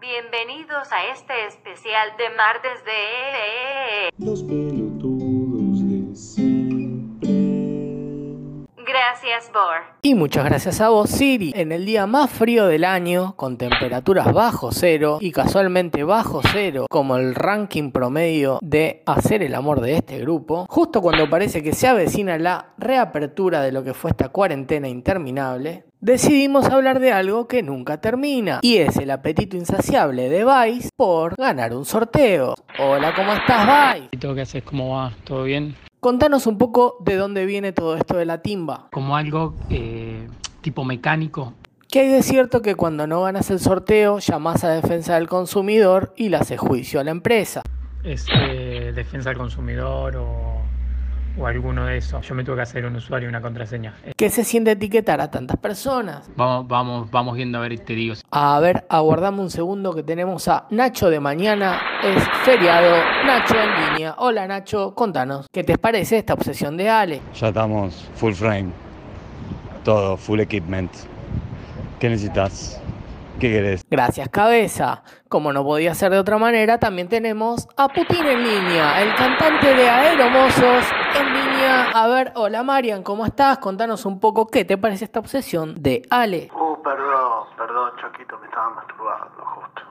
Bienvenidos a este especial de martes de... Los pelotudos de siempre. Gracias, Bor. Y muchas gracias a vos, Siri. En el día más frío del año, con temperaturas bajo cero y casualmente bajo cero, como el ranking promedio de hacer el amor de este grupo, justo cuando parece que se avecina la reapertura de lo que fue esta cuarentena interminable, decidimos hablar de algo que nunca termina, y es el apetito insaciable de Vice por ganar un sorteo. Hola, ¿cómo estás, Vice? ¿Qué haces? ¿Cómo va? ¿Todo bien? Contanos un poco de dónde viene todo esto de la timba. Como algo eh, tipo mecánico. ¿Qué hay de cierto que cuando no ganas el sorteo llamás a defensa del consumidor y le haces juicio a la empresa? Es eh, defensa del consumidor o, o alguno de esos. Yo me tuve que hacer un usuario y una contraseña. ¿Qué se siente etiquetar a tantas personas? Vamos, vamos, vamos viendo a ver y te digo. A ver, aguardame un segundo que tenemos a Nacho de mañana. Es feriado. Nacho en línea. Hola Nacho, contanos. ¿Qué te parece esta obsesión de Ale? Ya estamos full frame. Todo, full equipment. ¿Qué necesitas? ¿Qué querés? Gracias, cabeza. Como no podía ser de otra manera, también tenemos a Putin en línea, el cantante de Aeromosos en línea. A ver, hola Marian, ¿cómo estás? Contanos un poco qué te parece esta obsesión de Ale. Uh, perdón, perdón, Choquito, me estaba masturbando justo.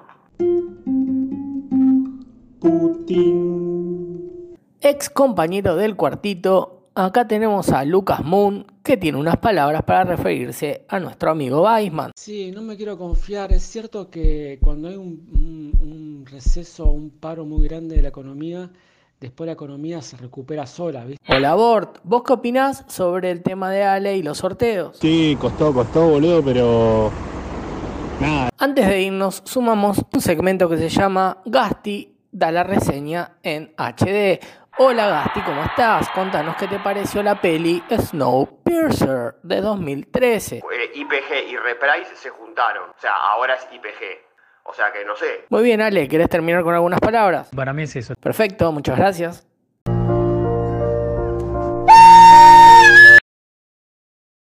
Putin. Ex compañero del cuartito, acá tenemos a Lucas Moon, que tiene unas palabras para referirse a nuestro amigo Weisman. Sí, no me quiero confiar. Es cierto que cuando hay un, un- un receso, un paro muy grande de la economía, después la economía se recupera sola, ¿viste? Hola Bort, ¿vos qué opinás sobre el tema de Ale y los sorteos? Sí, costó, costó, boludo, pero. Nada, Antes de irnos, sumamos un segmento que se llama Gasti da la reseña en HD. Hola Gasti, ¿cómo estás? Contanos qué te pareció la peli Snowpiercer de 2013. Eh, IPG y Reprise se juntaron. O sea, ahora es IPG. O sea que no sé. Muy bien, Ale, ¿querés terminar con algunas palabras? Para mí es eso. Perfecto, muchas gracias.